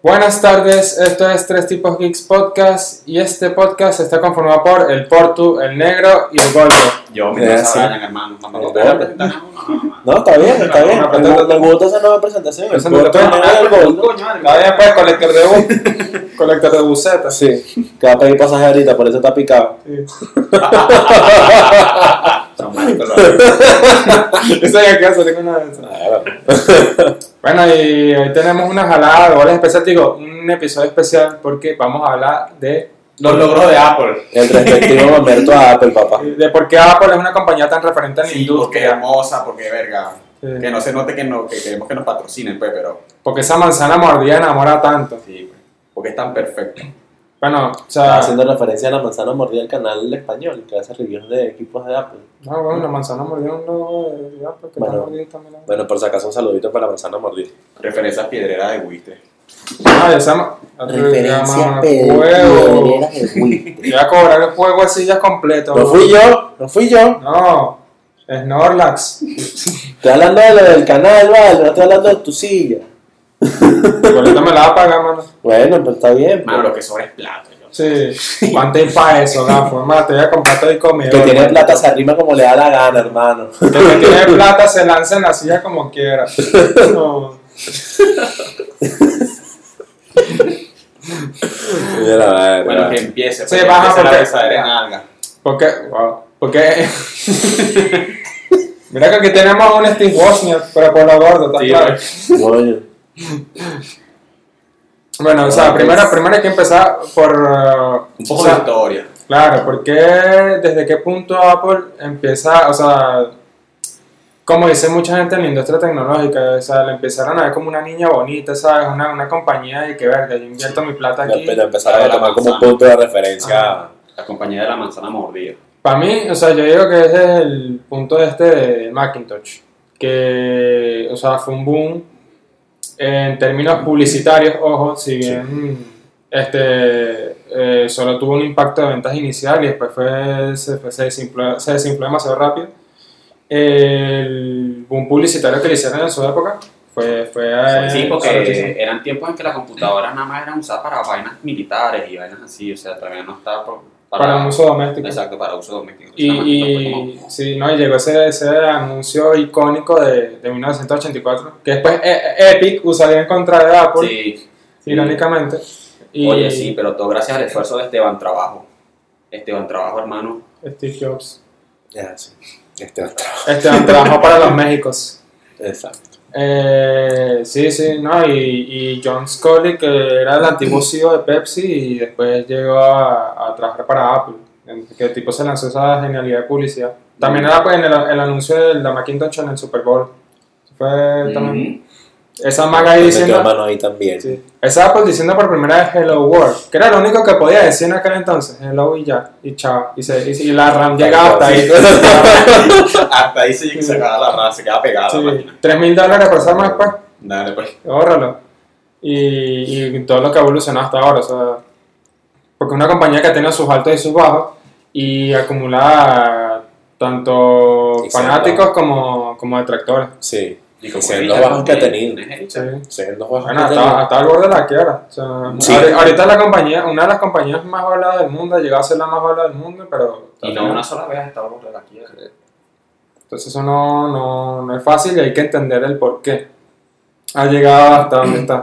Buenas tardes, esto es Tres Tipos Geeks Podcast y este podcast está conformado por el Portu, el Negro y el Gordo. Yo me Eh. Brian, hermano. Tampoco te voy a presentar no, está bien, está bien. Una Me, gusta esa nueva presentación. El corto tú. negro gordo. Está bien, pues, colector de bu colector de. Sí, que va a pedir pasaje ahorita, por eso está picado. Una. Bueno, y hoy tenemos una jalada de goles especial, digo, un episodio especial porque vamos a hablar de, Los logros de Apple. El respectivo momento a Apple, papá. de por qué Apple es una compañía tan referente en la Sí, porque es industria. hermosa, porque verga. Sí. Que no se note que, no, que queremos que nos patrocinen, pues, pero Porque esa manzana mordida enamora tanto. sí, pues, porque es tan perfecto. Bueno, o Estaba sea, haciendo referencia a la manzana mordida del canal español que hace reviews de equipos de Apple. no, bueno, la manzana mordida es un logo de Apple que está Bueno. mordida también. Bueno, por si acaso, un saludito para la manzana mordida. Referencias piedreras de Wister. Ah, esa ma- llama de juego. Wii. Voy a cobrar el juego así ya completo. No fui yo, no fui yo. No, Snorlax. Estoy hablando de lo del canal, vale, no estoy hablando de tu silla. Ahorita me la va a pagar, mano. Bueno, pues está bien. Mano, pues. lo que sobra es plata. yo. Sí. ¿Cuánto hay para eso, gafo? Hermano, te voy a comprar todo y comer. que tiene plata se arrima como le da la gana, hermano. Que el que tiene plata se lanza en la silla como quiera. No. Mira, madre, Bueno, que empiece. Sí, que baja empiece la porque- besadera en alga. ¿Por qué? Wow. Porque. Mira que aquí tenemos un Steve Wozniak, pero por lo gordo, ¿está Sí, claro? Coño. Bueno, o sea, primero, pues- primero hay que empezar por. uh, Un o poco sea, de historia. Claro, porque desde qué punto Apple empieza, o sea, como dice mucha gente en la industria tecnológica, o sea, le empezaron a ver como una niña bonita, ¿sabes? Una, una compañía de que verga, yo invierto mi plata aquí. Pero empezaron a La tomar como manzana. punto de referencia. Ajá. La compañía de la manzana mordida. Para mí, o sea, yo digo que ese es el punto este de Macintosh, que, o sea, fue un boom en términos publicitarios, ojo, si bien este, eh, solo tuvo un impacto de ventas inicial y después fue, se, fue- se, desinfló, se desinfló demasiado rápido, el boom publicitario que le hicieron en su época fue... fue eh, Sí, porque eran tiempos en que las computadoras nada más eran usadas para vainas militares y vainas así, o sea, todavía no estaba por- para uso doméstico. Exacto, para uso doméstico. Y, y sí, no, y llegó ese, ese anuncio icónico de, de 1984, que después E- E- Epic usaría en contra de Apple, Sí, irónicamente. Y Oye, sí, pero todo gracias al esfuerzo de Esteban Trabajo. Esteban Trabajo, hermano. Steve Jobs. Ya, sí. Este otro. Este trabajo para los Méxicos. Exacto. Eh, sí, sí, no, y, y John Scully, que era el antiguo CEO de Pepsi, y después llegó a, a trabajar para Apple. Que el tipo se lanzó esa genialidad de publicidad. También era pues, en el, el anuncio de la Macintosh en el Super Bowl. Fue también. Esa maga ahí diciendo. mano ahí también. Sí. Esa Apple diciendo por primera vez Hello World, que era lo único que podía decir en aquel entonces. Hello y ya, y chao. Y, se, y, y la RAM llegaba hasta ahí. Hasta ahí se, se acaba la raza, se queda pegada Sí. 3 mil dólares por esa más después. Dale, pues. Bórralo. Y, y todo lo que ha evolucionado hasta ahora, o sea, porque es una compañía que tiene sus altos y sus bajos y acumula tanto fanáticos como, como detractores. Sí. Y como Sí, hater los bajos que ha tenido. ¿es Sí. Sí, los bajos Bueno, que tenía. hasta el borde de la quiebra. O sea, Sí. ahori- Ahorita la compañía, una de las compañías más valoradas del mundo, ha llegado a ser la más valorada del mundo, pero Y no una sola vez estaba por la quiebra. entonces eso no, no, no es fácil y hay que entender el por qué ha llegado hasta donde está.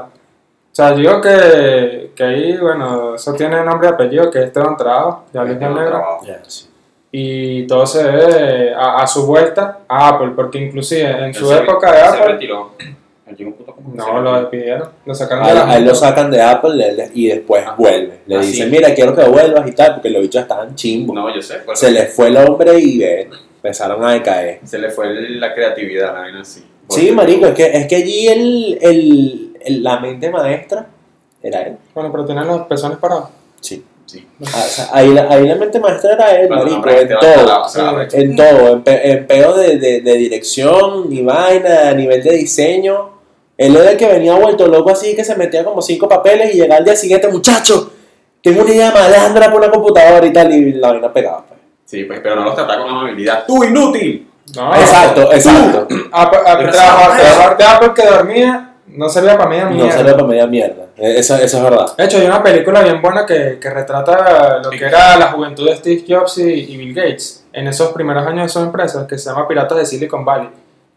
O sea, yo digo que, que ahí, bueno, eso tiene nombre y apellido, que es Esteban Trabajo, de Alicia Trabajo. Ya, sí. Y todo se debe a, a su vuelta a Apple, porque inclusive en Él su se- época de Se Apple, retiró. No, lo despidieron, lo sacaron A, de a él lo sacan de Apple le- y después Ah. vuelve. Le Ah, dicen, sí. mira, quiero que vuelvas y tal, porque los bichos estaban chimbos. No, yo sé. Se les fue el hombre y ve, empezaron a decaer. se le fue la creatividad, la vaina así. Sí, marico, es que, es que allí el, el, el- la mente maestra era él. Bueno, pero tienen los pezones parados. Sí. Sí. Ah, o sea, ahí, la, ahí la mente maestra era él, marico, en todo. la- Sí. En todo, en, pe- en peo de, de, de dirección, ni vaina, a nivel de diseño. Él era el que venía vuelto loco así, que se metía como cinco papeles y llegaba al día siguiente, muchacho, tengo una idea malandra por una computadora y tal, y la vaina pegaba. pues. Sí, pues, pero no los trataba con amabilidad. ¡Tú, inútil! No, Exacto, exacto. Apple, Apple que dormía, no servía para media No mierda. salió para media mierda. Eso, eso es verdad. De hecho, hay una película bien buena que, que retrata lo que era la juventud de Steve Jobs y, y Bill Gates en esos primeros años de sus empresas, que se llama Piratas de Silicon Valley.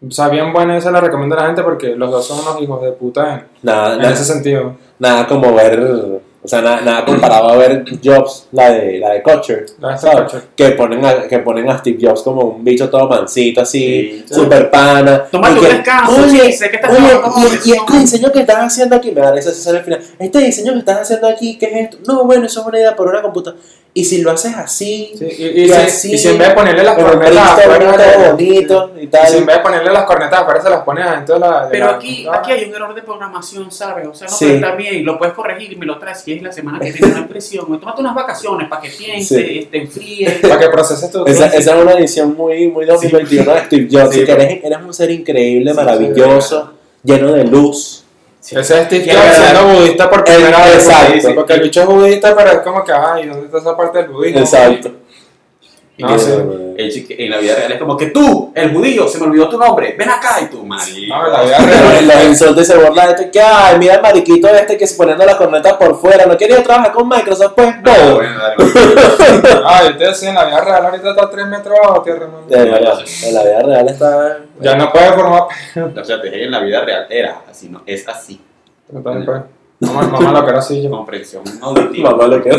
O sea, bien buena, esa la recomiendo a la gente porque los dos son unos hijos de puta en, Nada, en nada, ese sentido. nada como ver, o sea, nada, nada comparado a ver Jobs, la de, la de Kutcher, La de ¿sabes? Kutcher. Que ponen, a, que ponen a Steve Jobs como un bicho todo mansito, así, Sí. super pana. Toma tu descanso, oye, sé que estás oye, y, y presión". este diseño que estás haciendo aquí, me da esa al final, este diseño que estás haciendo aquí, ¿qué es esto? No, bueno, eso es una idea por una computadora. Y si lo haces así, Sí, y, y Y si, así, y si en vez de ponerle las cornetas afuera, todo bonito y y tal. si en vez de ponerle las cornetas afuera se las pones adentro de la. de Pero la aquí, computadora. aquí hay un error de programación, ¿sabes? O sea, no, Sí. pero bien, lo puedes corregir y me lo traes si es la semana que viene una impresión. Tómate unas vacaciones para que piense, Sí. te enfríe. Para que proceses tu. Esa, esa es una edición muy, muy 2021 de Steve Jobs. Sí, que eres, eres un ser increíble, Sí, maravilloso, lleno de luz. Ese es Steve Jobs siendo budista por primera vez. exacto. porque- Porque el bicho es budista, pero es como que, ay, ¿dónde está esa parte del budismo? Exacto. Y No, que sí. el chique- en la vida real es como que tú, el judío, se me olvidó tu nombre, ven acá y tú, marico. En la vida real. los insultos y se de esto. Que, ay, mira el mariquito este que se poniendo las cornetas por fuera. No quería trabajar con Microsoft, pues, Ah, no. bueno. Ah, yo te decía, en la vida real ahorita está a 3 metros bajo tierra, en la vida real está. Ya no puede formar. O sea, te dije en la vida real era así, no, es así. También puede. Mamá, mamá lo que era así yo. Comprensión auditiva. Mamá le queda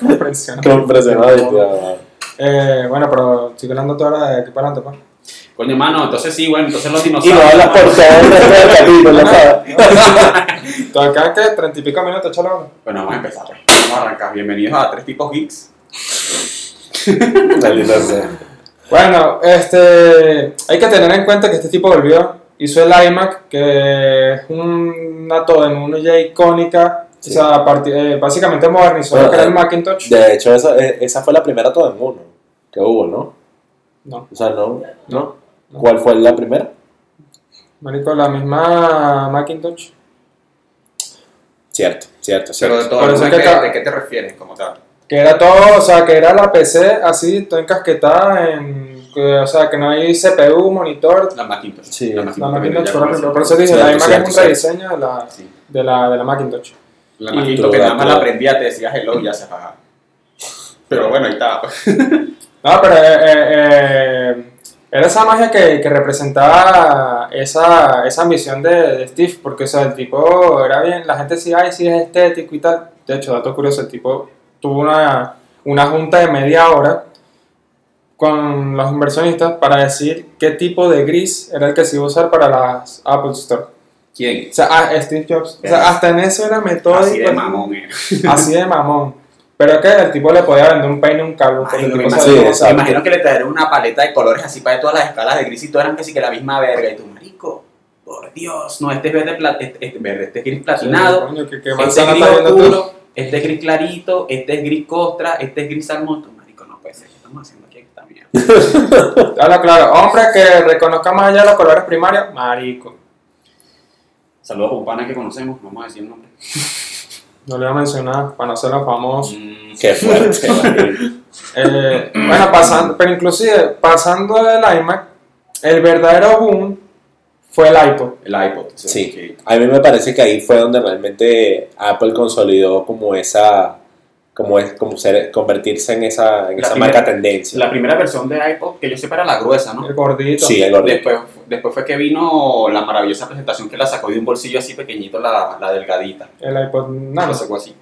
Comprensión. compresionado. Eh, bueno, pero sigue hablando tú ahora de aquí para adelante, pues. Coño, mano, entonces sí, bueno, entonces los Y no dinosaurios. hablas por todo el resto del capítulo, ¿sabes? Te acá que 30 y pico minutos, ahora. Bueno, vamos a empezar, pues. Vamos a arrancar. Bienvenidos a Tres Tipos Geeks. Bueno, este, hay que tener en cuenta que este tipo volvió, hizo el iMac, que es una todo en uno ya icónica, Sí. o sea, eh, básicamente modernizó Bueno, lo que era el eh, Macintosh. De hecho, esa, eh, esa fue la primera todo en uno que hubo, ¿no? No, O sea, no. ¿No? no. ¿Cuál fue la primera? Marico, la misma Macintosh. Cierto, cierto, Pero de cierto. todo, Por eso ¿de, es que qué, acá- ¿de qué te refieres como tal? Que era todo, o sea, que era la PC así, toda encasquetada en, que, o sea, que no hay CPU, monitor. La Macintosh. Sí. la La Macintosh. Macintosh la conocí. primera, por eso dije, Cierto, la cierto, es un cierto. rediseño de la, Sí. de la, de la Macintosh. La Y- Macintosh que nada más la prendía, te decía hello y ya se apagaba. Pero bueno, ahí está. No, pero eh, eh, eh, era esa magia que, que representaba esa, esa ambición de, de Steve, porque o sea, el tipo era bien, la gente decía, ay, sí es estético y tal. De hecho, dato curioso, el tipo tuvo una, una junta de media hora con los inversionistas para decir qué tipo de gris era el que se iba a usar para las Apple Store. ¿Quién? O sea, ah, Steve Jobs. O sea, hasta en eso era metódico. Así de mamón, eh. Así de mamón. Pero es que el tipo le podía vender un peine a un calvo. Ay, no, me imagino, me imagino que le trajeron una paleta de colores así para todas las escalas de gris y todo eran casi que la misma verga. Y tú, marico, por Dios, no, este es verde, este, este, verde, este es gris platinado, Coño, que, que este es gris oscuro, este es gris clarito, este es gris costra, este es gris salmón. Tú, marico, no puede ser, ¿qué estamos haciendo aquí esta mierda? Habla claro. Hombre que reconozca más allá los colores primarios, marico. Saludos a un pana que conocemos, no vamos a decir el nombre. No le voy a mencionar para no ser los famosos. Mm, Qué fuerte. Eh, bueno, pasando, pero inclusive pasando del iMac, el verdadero boom fue el iPod. el iPod. Sí. A mí me parece que ahí fue donde realmente Apple consolidó como esa, como es, como ser, convertirse en esa, en esa primera- marca tendencia. La primera versión de iPod, que yo sepa era la gruesa, ¿no? El gordito. Sí, el gordito. Después, después fue que vino la maravillosa presentación que la sacó de un bolsillo así pequeñito, la, la delgadita. El iPod No, Nano. la sacó así,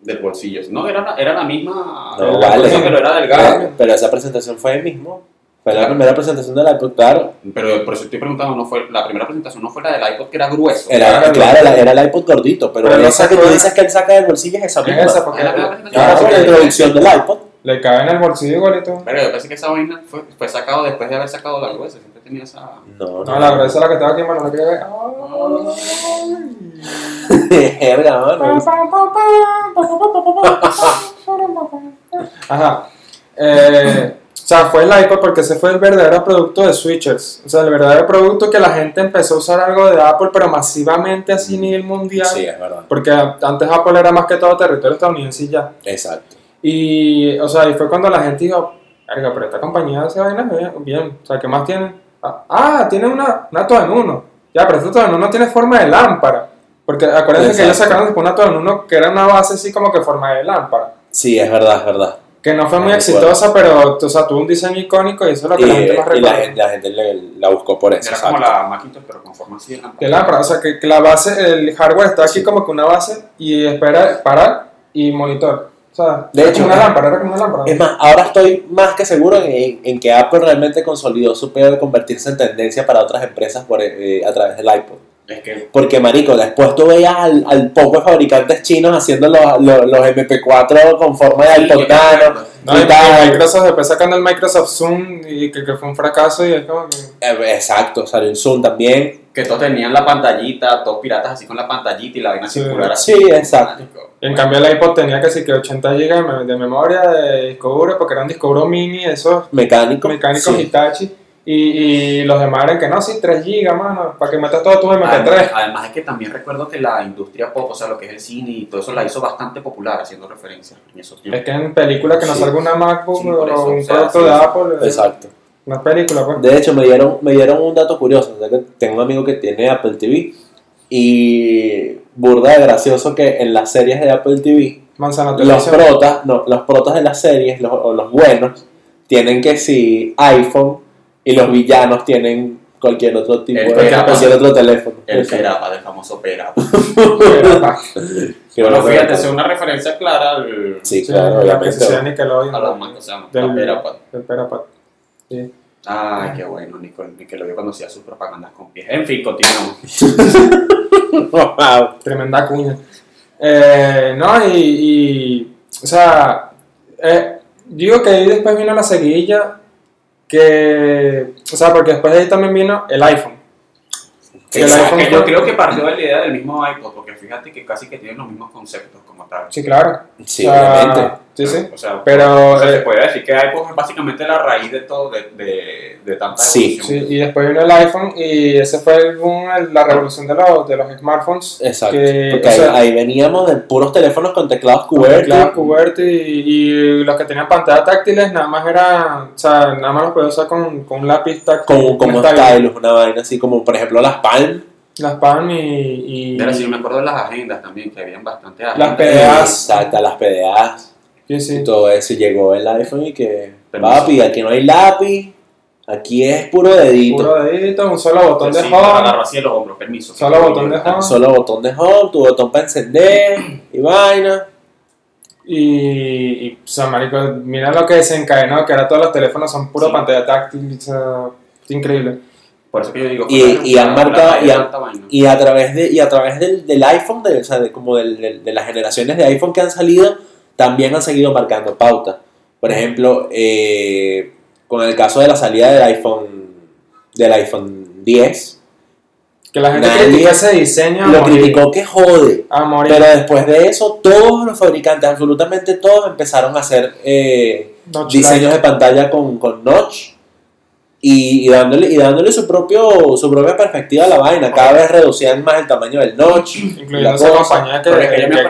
del bolsillo. No, era, la- era la misma. No, la vale. cosa, pero era delgada. Pero, pero esa presentación fue ahí mismo. Fue la primera presentación del iPod, claro. Pero por eso estoy preguntando, no fue, la primera presentación no fue la del iPod que era grueso. Era, Claro, claro, era, era el iPod gordito, pero, Pero no esa que tú dices que él saca del bolsillo es esa Es misma. esa, porque Era la Claro, presentación. la introducción del iPod. le cabe en el bolsillo igualito. Pero yo pensé que esa vaina fue, fue sacado después de haber sacado la gruesa. Siempre tenía esa. No, No, la gruesa es la que estaba aquí, mano. La que ver. Verga, mano. Ajá. Eh, sea, fue el iPod porque ese fue el verdadero producto de switchers. O sea, el verdadero producto que la gente empezó a usar algo de Apple, pero masivamente así a nivel mundial. Sí, es verdad. Porque antes Apple era más que todo territorio estadounidense y ya. Exacto. Y, o sea, y fue cuando la gente dijo, pero esta compañía hace vainas bien, bien. O sea, ¿qué más tienen? Ah, Ah, tiene una, una todo en uno. Ya, pero este todo en uno tiene forma de lámpara. Porque acuérdense que ellos sacaron después una todo en uno que era una base así como que forma de lámpara. Sí, es verdad, es verdad. Que no fue No muy exitosa, pero o sea, tuvo un diseño icónico y eso es lo que Y, la gente más y la recuerda. gente, la gente le- la buscó por eso. Era como exacto. la Macintosh, pero con forma así de lámpara. De lámpara, o sea, que, que la base, el hardware está aquí Sí. como que una base y espera parar y monitor. O sea, De era hecho, como una es- lámpara, era como una lámpara. Es más, ahora estoy más que seguro en, en que Apple realmente consolidó su pedo de convertirse en tendencia para otras empresas por, eh, a través del iPod. Es que Porque, marico, después tú veías al, al poco de fabricantes chinos haciendo los, los, los MP4 con forma de acuerdo. No, y, y tal. y Microsoft después sacando el Microsoft Zoom y que, que fue un fracaso y es como que... Eh, Exacto, salió el Zoom también. que todos tenían la pantallita, todos piratas así con la pantallita y la vaina Sí. circular así. Sí, exacto. Marico. En cambio el iPod tenía que sí que 80 GB de memoria de disco duro, porque era un disco duro mini, esos Mecánico. mecánicos sí. Hitachi. Y, y los demás eran que no, sí, 3 GB, mano, para que metas todo tu Además, MP3. además es que también recuerdo que la industria pop, o sea, lo que es el cine y todo eso la hizo bastante popular haciendo referencias en esos Es tiempos. que en películas que no Sí. salga una MacBook Sí, por eso, o un o sea, producto sí, de. Apple, es Exacto. una película, pues. De hecho, me dieron, me dieron un dato curioso. o sea, que tengo un amigo que tiene Apple TV y burda de gracioso que en las series de Apple TV Manzana los protas, no, los protas de las series, los, o los buenos, tienen que si iPhone y los villanos tienen cualquier otro tipo El de Perapa. cualquier otro teléfono. El Exacto. Perapa, del famoso Perapa. Que Bueno, no fíjate, es una referencia clara al, Sí, Sí, claro, la que obviamente. se sea Nickelodeon. a o sea, Del- la Perapa. del Perapat. Sí. Ay, qué bueno, Nickelodeon conocía sus propagandas con pies. En fin, continuamos. Wow. Tremenda cuña. Eh, no, y, y, o sea, eh, digo que ahí después vino la seguidilla, que, o sea, porque después de ahí también vino el iPhone. Que el iPhone yo creo que partió de la idea del mismo iPod, porque fíjate que casi que tienen los mismos conceptos como tal. Sí, claro. Sí, O sea, obviamente. Sí, sí. O sea, Pero, o sea, eh, se puede decir que iPod es básicamente la raíz de todo, de, de, de tanta Sí. Sí, y después vino el iPhone y ese fue el boom, el- la revolución de los, de los smartphones. Exacto. Que, Porque ahí, sea, ahí veníamos de puros teléfonos con teclados con QWERTY. teclados QWERTY y, y los que tenían pantallas táctiles nada más era, o sea, nada más los podía usar con, con un lápiz táctil. Como, como stylus. stylus, una vaina así como por ejemplo las Palm. Las PAN y, y Pero sí, me acuerdo de las agendas también, que habían bastante Las agendas. PDAs. Exacto, las PDAs sí, y sí. todo eso. Y llegó el iPhone y que, Permiso. papi, aquí no hay lápiz, aquí es puro dedito. Puro dedito, un solo botón de Sí, home, así de los hombros, permiso. solo botón de Un home solo botón de home, tu botón para encender y vaina. y, y, o sea, marico, mira lo que desencadenó, que ahora todos los teléfonos son puro Sí. pantalla táctil, o sea, es increíble. Por eso que yo digo, Y- la- y han marcado- y de vaina. Y a través, de, y a través del, del iPhone, de, o sea, de, como del- del- de las generaciones de iPhone que han salido, también han seguido marcando pauta. Por ejemplo, eh, con el caso de la salida del iPhone, del iPhone 10, Que la gente critica ese diseño lo morir, criticó que jode. Pero después de eso, todos los fabricantes, absolutamente todos, empezaron a hacer eh, diseños de pantalla con, con notch y, y dándole, y dándole su, propio, su propia perspectiva a la vaina. Cada vez reducían más el tamaño del notch. Incluyendo esa cosa. compañía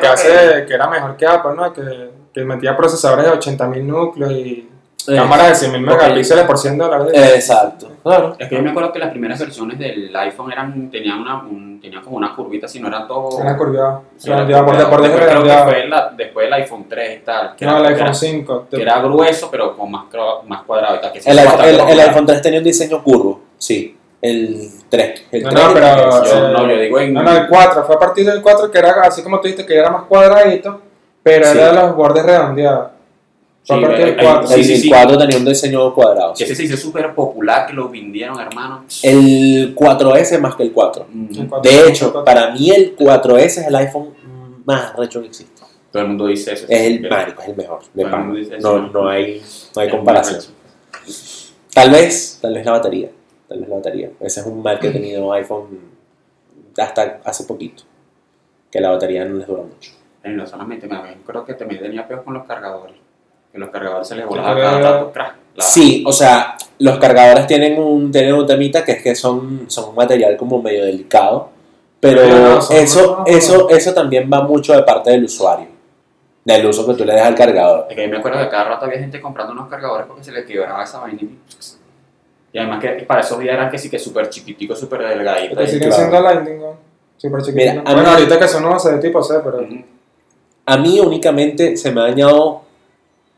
que, hace, que era mejor que Apple, ¿no? Que, que metía procesadores de 80.000 núcleos y Eh, cámaras de 100.000 porque- megapíxeles por 100 dólares. Exacto. Claro. Es que yo me acuerdo que las primeras versiones del iPhone eran, tenían, una, un- tenían como una curvita, si no eran todo... Era curviado. Sí, era por, curviado. por Después creo que fue la- después del iPhone 3 y tal. Que No, era, el iPhone era- 5. que era grueso, pero con más, más cuadrado y tal. Que El, el- el iPhone 3 tenía un diseño curvo. Sí. El 3. El No, 3 no, pero- el- Yo, eh, no, yo digo en... No, no, el 4. Fue a partir del 4 que era así como tú dijiste, que era más cuadradito, pero Sí. era de los bordes redondeados. Sí, a partir el- del 4. sí, el sí, sí. 4 tenía un diseño cuadrado. Que ese se hizo súper popular, que lo vendieron, hermano. El 4S más que el 4. Mm, De hecho, para mí el 4S es el iPhone más recho que existe. Todo el mundo dice eso. Es el marico, es el mejor. De Todo el pan. mundo dice eso. No, no hay, no hay comparación. Tal vez, tal vez la batería. Tal vez la batería. Ese es un mal que ha tenido iPhone hasta hace poquito. Que la batería no les dura mucho. No solamente, me creo que también tenía peor con los cargadores. Que los cargadores se les volaba pero- cada rato. crack, la- Sí, o sea, los cargadores tienen un, tienen un temita que es que son, son un material como medio delicado. Pero Pero no, eso, eso, eso también va mucho de parte del usuario. Del uso que tú le das al cargador. Es que yo me acuerdo que cada rato había gente comprando unos cargadores porque se les quebraba esa vaina. y- Y además que para esos días eran que sí que súper chiquitico, súper delgadito. Y- siguen claro. siendo Lightning, ¿no? Súper chiquititos. Mira, Bueno, mí- ahorita que son nuevos de tipo C, pero... A mí únicamente se me ha dañado,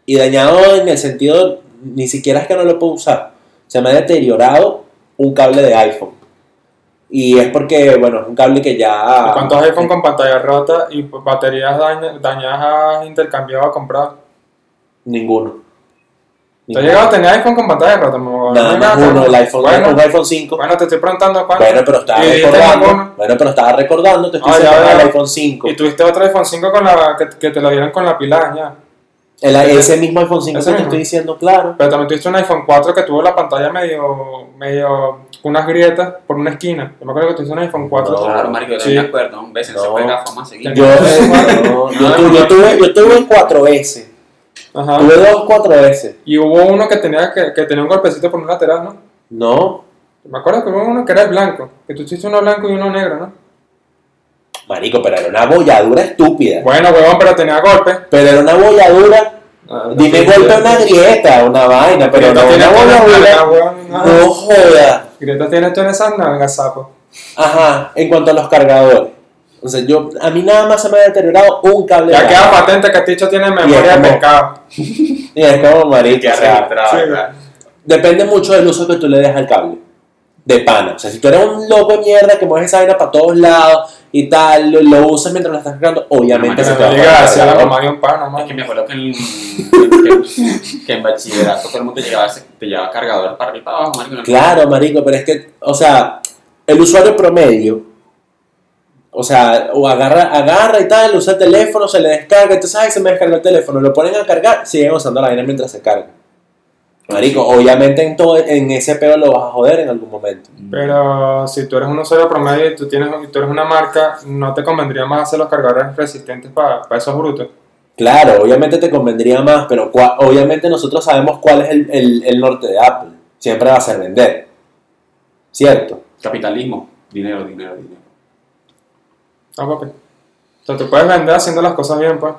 y dañado en el sentido, ni siquiera es que no lo puedo usar, se me ha deteriorado un cable de iPhone. Y es porque, bueno, es un cable que ya... ¿Y ¿Cuántos iPhone con pantalla rota y baterías daña- dañadas has intercambiado a comprar? Ninguno. ¿Te has llegado a tener iPhone con pantalla rota? No más llegaste, uno, ¿no? el iPhone, Bueno, un iPhone 5. bueno, te estoy preguntando cuánto. Bueno, pero estaba ¿Y dijiste recordando. Bueno, pero estaba recordando, te estoy Ah, diciendo el iPhone 5. Y tuviste otro iPhone 5 con la, que, que te lo dieron con la pila dañada. El- ese mismo iPhone 5 Ese que te mismo. estoy diciendo, claro. Pero también tuviste un iPhone 4 que tuvo la pantalla medio, medio con unas grietas por una esquina. Yo me acuerdo que tuviste un iPhone 4. No. Claro, marico, yo Sí. no me acuerdo. Un beso, se No. fue la fama seguida. Yo, no, yo, tu- yo tuve, yo tuve un 4S. Ajá. Tuve dos 4S. Y hubo uno que tenía, que, que tenía un golpecito por un lateral, ¿no? No, Me acuerdo que hubo uno que era el blanco. Que tú hiciste uno blanco y uno negro, ¿no? Marico, pero era una bolladura estúpida. Bueno, huevón, pero tenía golpe. Pero era una bolladura. Ah, no Dime golpe ya- una grieta, una vaina, pero no tiene una bolladura. no. No joda. Greta tiene todas esas nalgas, sapo. Ajá, en cuanto a los cargadores. O sea, yo, a mí nada más se me ha deteriorado un cable Ya de queda patente que Ticho tiene memoria de pescado. Y es como marico, o sea, sí, depende mucho del uso que tú le des al cable. De pana. O sea, si tú eres un loco de mierda que mueves esa vaina para todos lados y tal, lo, lo usas mientras lo estás cargando, obviamente se te va a llega apagar el hacia la cargador. mamá de un pana, Es que me acuerdo que en, que, que en bachillerato todo el mundo llegaba, te llevaba cargador para arriba y para abajo, marico. no- Claro, marico, pero es que, o sea, el usuario promedio, o sea, o agarra, agarra y tal, usa el teléfono, se le descarga, entonces, ay, se me descarga el teléfono, lo ponen a cargar, siguen usando la vaina mientras se carga. Marico, obviamente en, todo, en ese peo lo vas a joder en algún momento. Pero si tú eres un usuario promedio y tú, tienes, y tú eres una marca, ¿no te convendría más hacer los cargadores resistentes para esos brutos? Claro, obviamente te convendría más, pero cua- obviamente nosotros sabemos cuál es el, el- el norte de Apple. Siempre va a ser vender. ¿Cierto? Capitalismo, dinero, dinero, dinero. No, papi. O sea, tú puedes vender haciendo las cosas bien, pues.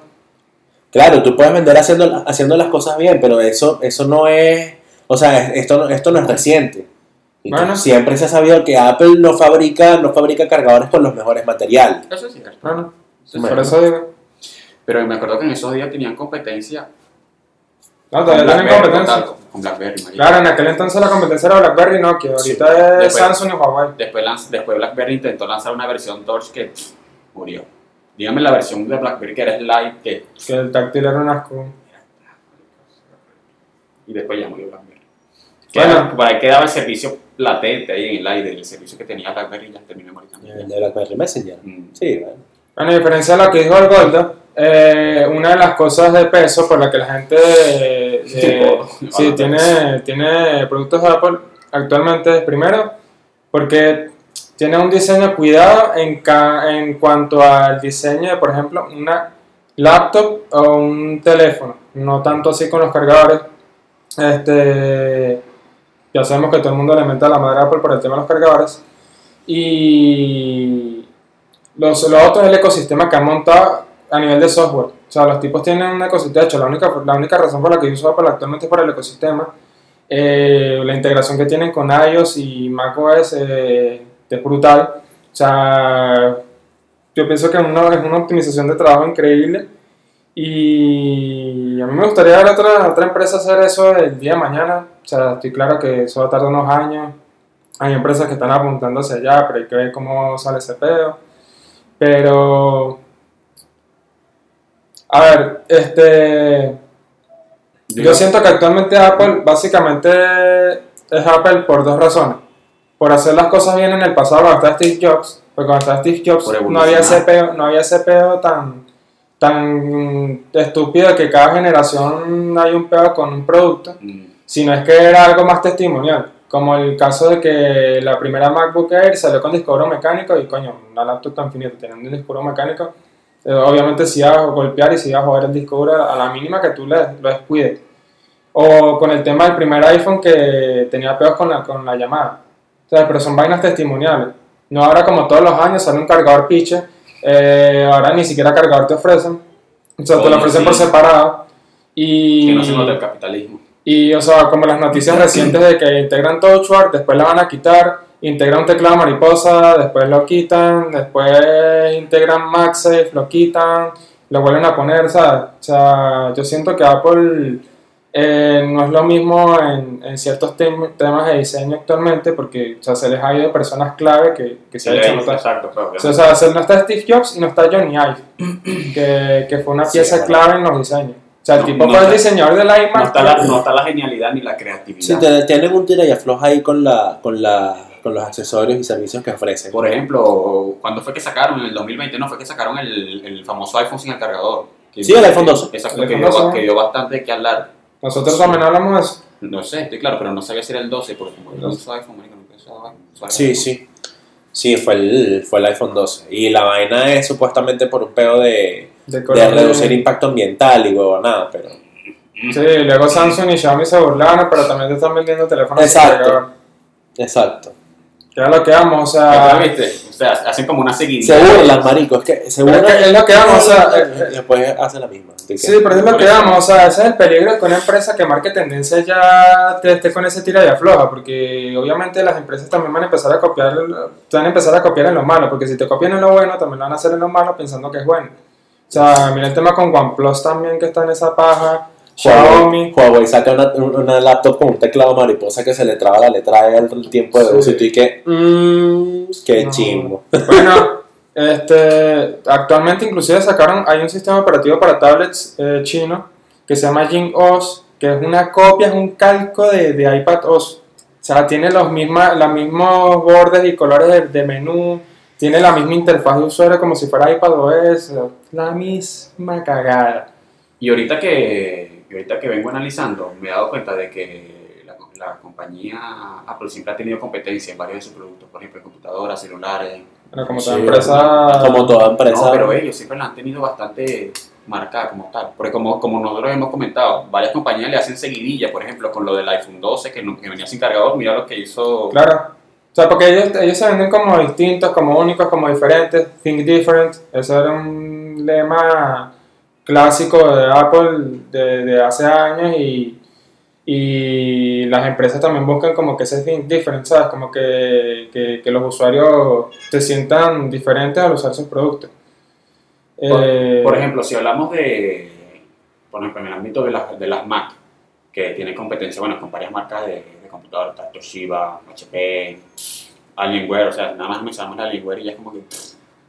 Claro, tú puedes vender haciendo, haciendo las cosas bien, pero eso, eso no es. O sea, es- esto, no- esto no es reciente. Y tú- Bueno. siempre se ha sabido que Apple no fabrica, no fabrica cargadores con los mejores materiales. Eso es cierto. No, no. Eso es Bueno. Por cierto. eso digo. Pero me acuerdo que en esos días tenían competencia. No, todavía tienen competencia. Con BlackBerry, marico. Claro, en aquel entonces la competencia era BlackBerry y Nokia. Ahorita Sí. es Después- Samsung y Huawei. Después, BlackBerry intentó lanzar una versión Torch que pff, murió. Dígame la versión de BlackBerry que era Slide que Que el táctil era un asco. y después ya murió BlackBerry. Bueno. Por ahí quedaba el servicio latente ahí en el aire, el servicio que tenía BlackBerry ya terminó morir también. El de BlackBerry Messenger. Mm. Sí, bueno. Bueno, a diferencia de lo que dijo el Golda, eh, una de las cosas de peso por la que la gente eh, sí, bueno, tiene, tiene productos de Apple actualmente es primero porque tiene un diseño cuidado en, ca- en cuanto al diseño de, por ejemplo, una laptop o un teléfono, no tanto así con los cargadores. Este, ya sabemos que todo el mundo le mete la madre Apple por el tema de los cargadores. Y los, lo otro es el ecosistema que han montado a nivel de software. O sea, los tipos tienen un ecosistema. De hecho, la única, la única razón por la que yo uso Apple actualmente es por el ecosistema. Eh, la integración que tienen con iOS y macOS eh, es brutal. O sea, yo pienso que es una optimización de trabajo increíble. Y a mí me gustaría ver otra, otra empresa hacer eso el día de mañana. O sea, estoy claro que eso va a tardar unos años. Hay empresas que están apuntando hacia allá, pero hay que ver cómo sale ese pedo. Pero. A ver, este. Yo siento que actualmente Apple básicamente es Apple por dos razones. Por hacer las cosas bien en el pasado cuando estaba Steve Jobs, porque cuando estaba Steve Jobs no había, ese peo, no había ese peo tan, tan estúpido que cada generación hay un peo con un producto, Mm. sino es que era algo más testimonial. Como el caso de que la primera MacBook Air salió con disco duro mecánico y coño, una laptop tan finita teniendo un disco duro mecánico, eh, obviamente si iba a golpear y si iba a joder el disco duro a la mínima que tú le, lo descuides. O con el tema del primer iPhone que tenía peos con la, con la llamada. Sea, pero son vainas testimoniales. No ahora como todos los años sale un cargador piche, eh, ahora ni siquiera cargador te ofrecen. O sea, te lo Oye, ofrecen sí. por separado. Y... Que no se nota el capitalismo. Y, o sea, como las noticias recientes de que integran TouchWare, después la van a quitar, integran un teclado mariposa, después lo quitan, después integran MagSafe, lo quitan, lo vuelven a poner, ¿sabes? O sea, yo siento que Apple eh, no es lo mismo en, en ciertos tem- temas de diseño actualmente, porque o sea, se les ha ido personas clave que, que se han hecho notar. Exacto, claro. O sea, o sea, se- no está Steve Jobs y no está Johnny Ive, que, que fue una Sí, pieza clave en los diseños. O sea, el No, tipo no fue el diseñador del iMac. no, está la, no está la genialidad ni la creatividad. Sí, te- tienen un tira y afloja ahí con, la, con, la, con los accesorios y servicios que ofrecen. Por ejemplo, cuando fue que sacaron? En el 2020, no, fue que sacaron el, el famoso iPhone sin el cargador. Que- Sí, el iPhone 12. Exacto, que iPhone dio, 12. que dio bastante que hablar. Nosotros también hablamos de eso. No sé, estoy claro, pero no sabía si era el 12, porque como yo no uso iPhone, marico, nunca he usado iPhone. Sí, sí. Sí, fue el, fue el iPhone 12. Y la vaina es supuestamente por un pedo de, De, de color de- reducir impacto ambiental y huevo, nada, pero... Sí, luego Samsung y Xiaomi se burlaron, pero también te están vendiendo teléfonos Exacto. Exacto. Que es lo que vamos, o ¿Qué sea. viste? Sea, hacen como una seguidilla. Se burlan, marico, es que se burlan. es que es lo que vamos, o sea, eh, eh. Después hacen la misma. Sí, pero es lo que vamos, o sea, ese es el peligro que una empresa que marque tendencia ya te esté con ese tira y afloja, porque obviamente las empresas también van a empezar a copiar, te van a empezar a copiar en lo malo, porque si te copian en lo bueno, también lo van a hacer en lo malo pensando que es bueno. O sea, mira el tema con OnePlus también que está en esa paja, Xiaomi. Huawei, saca una, una laptop con un teclado mariposa que se le traba la letra E al tiempo de Sí. uso y tú y que, mmm, qué No. chimbo. Bueno, este, actualmente inclusive sacaron, hay un sistema operativo para tablets eh, chino que se llama Jing OS, que es una copia, es un calco de, de iPad OS. O sea, tiene los, misma, los mismos bordes y colores de, de menú, tiene la misma interfaz de usuario como si fuera iPad OS, la misma cagada. Y ahorita que, y ahorita que vengo analizando, me he dado cuenta de que la, la compañía Apple siempre ha tenido competencia en varios de sus productos, por ejemplo, en computadoras, celulares. Bueno, como Sí, toda empresa... Como toda empresa. No, pero ellos siempre la han tenido bastante marcada como tal. Porque como, como nosotros hemos comentado, varias compañías le hacen seguidilla, por ejemplo, con lo del iPhone 12 que, no- que venía sin cargador, mira lo que hizo... Claro. O sea, porque ellos, ellos se venden como distintos, como únicos, como diferentes. Think different. Ese era un lema clásico de Apple de, de hace años y, y las empresas también buscan como que ese different, ¿sabes? Como que, que, que los usuarios se sientan diferentes al usar sus productos. Por, Eh, por ejemplo, si hablamos de, por ejemplo, en el ámbito de, las de las Mac, que tienen competencia, bueno, con varias marcas de, de computadoras, está Toshiba, HP, Alienware, o sea, nada más mencionamos la Alienware y ya es como que...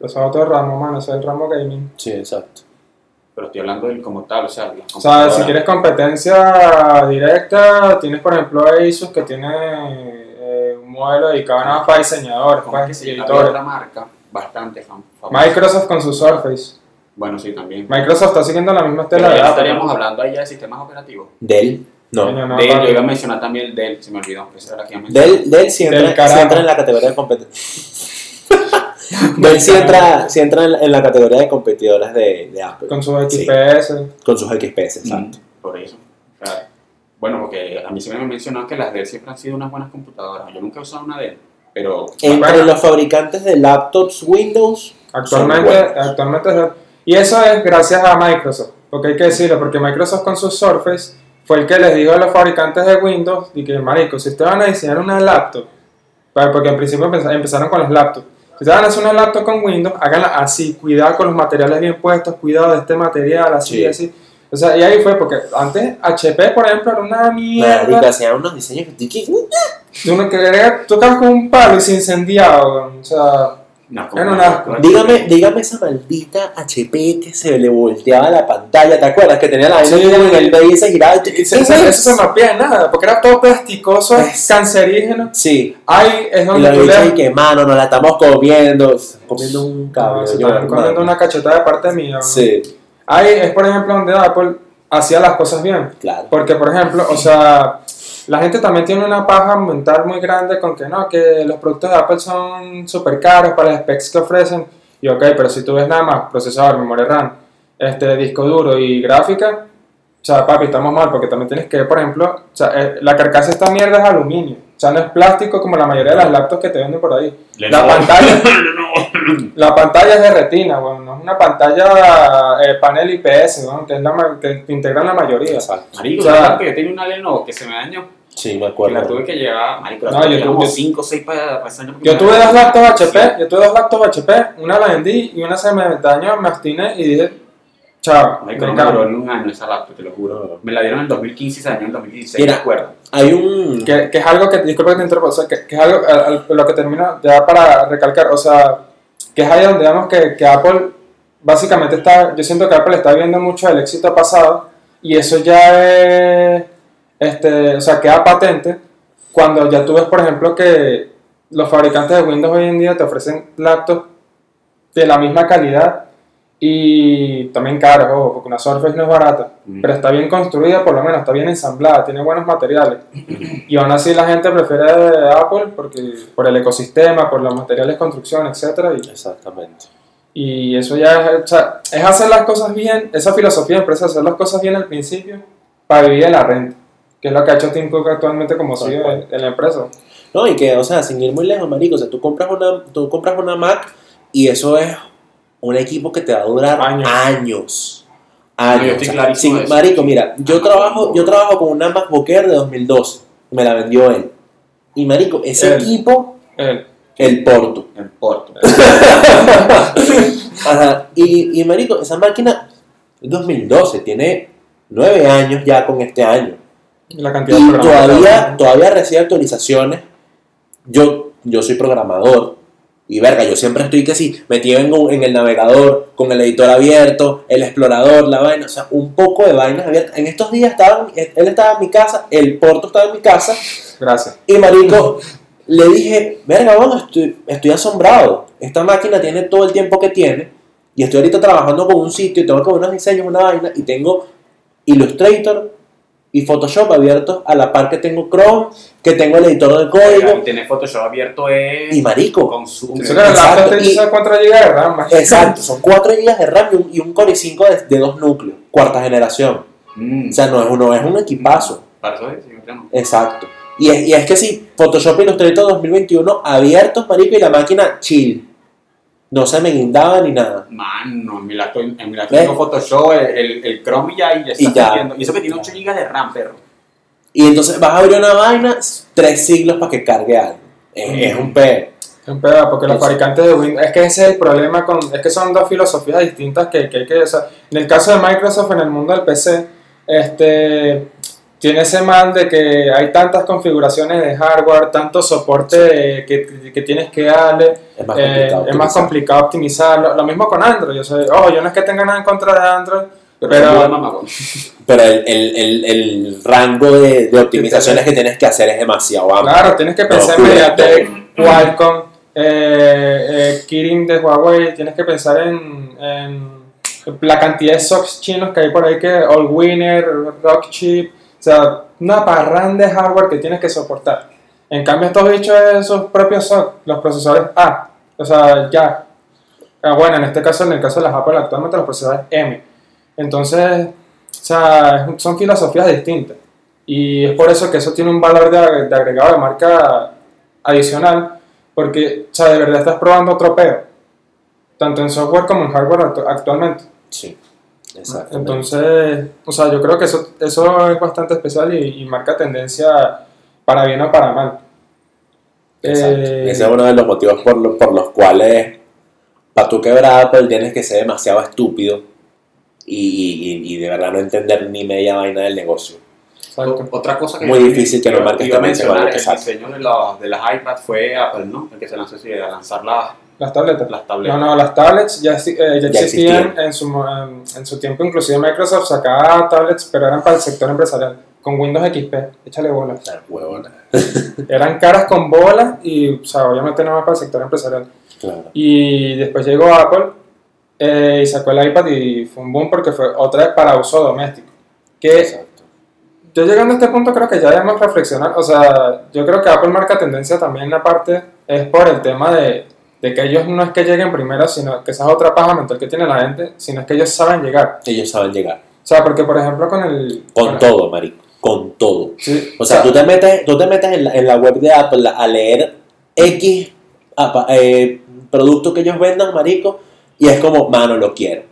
Los otros ramos, mano, ese es el ramo gaming. Sí, exacto. Pero estoy hablando del como tal, o sea, las O sea, si quieres competencia directa, tienes por ejemplo Asus que tiene eh, un modelo dedicado nada más para diseñadores, ¿Cómo es para que se llama? editores. otra marca bastante fam- famosa. Microsoft con su Surface. Bueno, sí, también. Microsoft está siguiendo la misma Pero estela de ya Apple. estaríamos hablando ahí ya de sistemas operativos. Dell, no. No, Dell, yo iba a mencionar también el Dell, se me olvidó. Era la que iba a mencionar. Dell, Dell entra, Del entra en la categoría de competidores. Dell sí entra, sí entra en, en la categoría de competidores de, de Apple. Con su Sí. XPS. Con sus XPS, exacto. Mm, Por eso. Bueno, porque a mí siempre me mencionó que las Dell siempre han sido unas buenas computadoras. Yo nunca he usado una Dell, pero Entre Bueno. los fabricantes de laptops Windows, Actualmente, actualmente es- y eso es gracias a Microsoft, porque hay que decirlo, porque Microsoft con su Surface fue el que les dijo a los fabricantes de Windows y que marico, si ustedes van a diseñar una laptop, porque en principio empeza- empezaron con los laptops, si ustedes van a hacer una laptop con Windows, háganla así, cuidado con los materiales bien puestos, cuidado de este material, así, Sí. así. O sea, y ahí fue, porque antes HP, por ejemplo, era una mierda. marico, hacían unos diseños que Tú no querías, tocabas con un palo y se incendiaba, o sea, no, un asco. Dígame, dígame esa maldita HP que se le volteaba la pantalla, ¿te acuerdas? Que tenía la vaina Sí. en el medio y se giraba. y ¿qué Eso, es eso, se en nada, porque era todo plasticoso, Es- cancerígeno. Sí, Ahí es donde le y que mano, nos la estamos comiendo, comiendo un No, cable. se yo, comiendo una cachetada de parte mía. ¿no? Sí, Ahí es, por ejemplo, donde Apple hacía las cosas bien. claro. Porque, por ejemplo, o sea, la gente también tiene una paja mental muy grande con que no, que los productos de Apple son súper caros para los specs que ofrecen. Y ok, pero si tú ves nada más procesador, memoria RAM, este, disco duro y gráfica, o sea, papi, estamos mal porque también tienes que por ejemplo, o sea, eh, la carcasa de esta mierda es aluminio. O sea, no es plástico como la mayoría de las laptops que te venden por ahí. La Lenovo. pantalla, Lenovo. la pantalla es de retina, weón, no es una pantalla eh, panel IPS, weón, que es la que integran la mayoría. Exacto. Marico, O sea- ¿sabes que yo tenía una Lenovo que se me dañó? Sí, me Que la acuerdo. tuve que llevar, marico, la No, yo tuve- como 5 o 6 para reseñas. Yo tuve dos laptops HP, yo tuve dos laptops HP, una la vendí y una se me dañó, me obstiné y dije, chao, me me duró un año esa laptop, te lo juro. Me la dieron en el 2015 y se dañó en el 2016, Mira. ¿te acuerdas? Hay un. Que, que es algo que, disculpa que te interrumpa, o sea, que, que es algo, al- al- lo que termino ya para recalcar, o sea, que es ahí donde digamos que, que Apple, básicamente está, yo siento que Apple está viendo mucho el éxito pasado y eso ya es, este, o sea, queda patente cuando ya tú ves, por ejemplo, que los fabricantes de Windows hoy en día te ofrecen laptops de la misma calidad y también caros, ojo, porque una Surface no es barata, Mm. pero está bien construida, por lo menos, está bien ensamblada, tiene buenos materiales. Y aún así la gente prefiere Apple porque, por el ecosistema, por los materiales de construcción, etc. Exactamente. Y, y eso ya es, o sea, es hacer las cosas bien, esa filosofía de empresa, hacer las cosas bien al principio para vivir de la renta, que es lo que ha hecho Tim Cook actualmente como CEO de, de la empresa. No, y que, o sea, sin ir muy lejos, marico, o sea, tú compras una, tú compras una Mac y eso es un equipo que te va a durar Años. años. Años. O sea, sin- de marico, mira, yo trabajo, yo trabajo con una MacBook Air de 2012. Me la vendió él. Y marico, ese equipo, Eh, el Porto. En Porto. Ajá. Y, y marico, esa máquina es 2012, tiene nueve años ya con este año. la cantidad de Y que todavía, todavía recibe actualizaciones. Yo, yo soy programador. Y verga, yo siempre estoy que sí, metido en, un- en el navegador, con el editor abierto, el explorador, la vaina, o sea, un poco de vainas abiertas. En estos días estaba, él estaba en mi casa, el Porto estaba en mi casa, Gracias. y marico, le dije, verga, bueno, estoy, estoy asombrado. Esta máquina tiene todo el tiempo que tiene, y estoy ahorita trabajando con un sitio, y tengo como unos diseños, una vaina, y tengo Illustrator y Photoshop abiertos a la par que tengo Chrome, que tengo el editor de Y código, tener Photoshop abierto es. y marico. Con su. Exacto, y- dice 4 GB de RAM. Exacto, son 4 GB de RAM y un, y un Core i5 de, de dos núcleos, cuarta generación. Mm. O sea, no es, uno, es un equipazo. Para eso es. Exacto. Y es, y es que sí, Photoshop Illustrator 2021 abiertos, marico, y la máquina chill. No se me guindaba ni nada. Mano, en mi laptop, en mi laptop tengo Photoshop, el, el, el Chrome y ya, y ya está Y ya. Y eso que tiene 8 GB de RAM, perro. Y entonces vas a abrir una vaina, tres siglos para que cargue algo. Es, es un pedo. Es un pedo, porque los fabricantes de Windows, es que ese es el problema con, es que son dos filosofías distintas que, que hay que, o sea, en el caso de Microsoft en el mundo del PC, este, tiene ese mal de que hay tantas configuraciones de hardware, tanto soporte que, que tienes que darle, Es más eh, complicado. es más utilizar. complicado optimizarlo, lo mismo con Android, yo sé, ojo, yo no es que tenga nada en contra de Android, Pero, el, el, el, el rango de, de optimizaciones que tienes que hacer es demasiado amplio. Claro, tienes que pensar en Mediatek, Qualcomm, eh, eh, Kirin de Huawei, tienes que pensar en, en la cantidad de SOCs chinos que hay por ahí, que Allwinner, Rockchip, o sea, una parrán de hardware que tienes que soportar. En cambio, estos bichos es sus propios SOC, los procesadores A, o sea, ya. Ah, bueno, en este caso, en el caso de las Apple, actualmente los procesadores M. Entonces, o sea, son filosofías distintas. Y es por eso que eso tiene un valor de, de agregado de marca adicional, porque, o sea, de verdad estás probando otro peo, tanto en software como en hardware actu- actualmente. Sí. Entonces, o sea, yo creo que eso, eso es bastante especial y, y marca tendencia para bien o para mal. Eh, Ese es uno de los motivos por, lo- por los cuales, para tú quebrar Apple, tienes que ser demasiado estúpido y, y- y de verdad no entender ni media vaina del negocio. exacto. Otra cosa que Muy yo- difícil que no iba- marques iba a mencionar, el que diseño de, los- de las iPads fue Apple, ¿no? El que se lanzó así, a lanzar las, Las tabletas. las tabletas. No, no, las tablets ya, eh, ya Ya existían, existían. En, su, en, en su tiempo, inclusive Microsoft sacaba tablets, pero eran para el sector empresarial, con Windows XP, échale bola. La huevona. Eran caras con bola y, o sea, obviamente no más para el sector empresarial. Claro. Y después llegó Apple eh, y sacó el iPad y fue un boom porque fue otra vez para uso doméstico. Que Exacto. yo llegando a este punto creo que ya debemos reflexionar, o sea, yo creo que Apple marca tendencia también la parte, es por el tema de, de que ellos no es que lleguen primero, sino que esa es otra paja mental que tiene la gente, sino es que ellos saben llegar. Ellos saben llegar. O sea, porque por ejemplo con el... Con todo, marico. con todo. Sí, O sea, tú te metes, tú te metes en, la, en la web de Apple a leer X eh, producto que ellos vendan, marico, y es como, mano, lo quiero.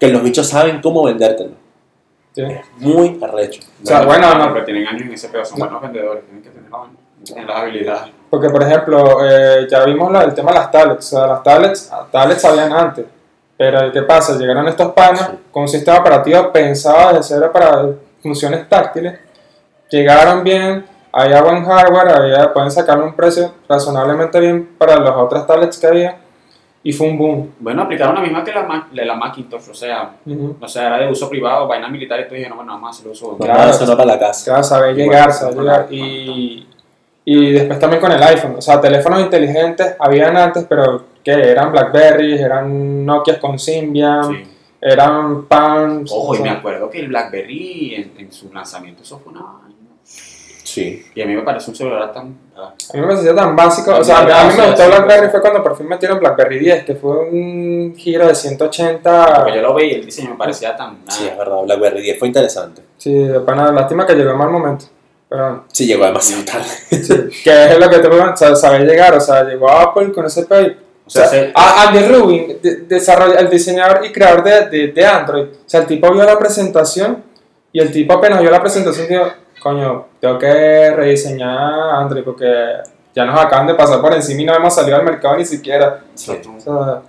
Que los bichos saben cómo vendértelo. sí. Es muy arrecho. O sea, bueno, no. Pero tienen años en ese pedo, son buenos vendedores, tienen que tener la- tienen las habilidades. Porque, por ejemplo, eh, ya vimos la- el tema de las tablets. O sea, las tablets, tablets habían antes. Pero, ¿qué pasa? Llegaron estos panas Sí. con un sistema operativo pensado de cero para funciones táctiles. Llegaron bien, había buen hardware, había, pueden sacarle un precio razonablemente bien para las otras tablets que había. Y fue un boom. Bueno, aplicaron la misma que la, Mac- de la Macintosh, o sea, Ujú. o sea, era de uso privado, vaina militar, y tú dijeron, bueno, vamos a hacer uso. No, Claro. eso no para la casa. Claro, saber llegar, saber llegar. Y, y después también con el iPhone. O sea, teléfonos inteligentes habían antes, pero que eran Blackberry, eran Nokia con Symbian, Sí. eran PAN. Ojo, y me acuerdo que el BlackBerry en, en su lanzamiento, eso fue una. Sí. Y a mí me parece un celular tan. ah, A mí me parecía tan básico. O sea, a mí me gustó BlackBerry fue cuando por fin metieron BlackBerry 10, que fue un giro de 180. Porque yo lo veía y el diseño me parecía tan. ah, Sí, es verdad. BlackBerry 10 fue interesante. Sí, de pana, lástima que llegó en mal momento. Pero Sí, llegó demasiado tarde. sí, que es lo que te pregunto, o sea, saber llegar. O sea, llegó Apple con ese pay. O sea, O sea, se- a- Andy Rubin, de- el diseñador y creador de, de, de Android, o sea, el tipo vio la presentación y el tipo apenas vio la presentación dijo, coño, tengo que rediseñar Android porque ya nos acaban de pasar por encima y no hemos salido al mercado ni siquiera. Sí. O sea,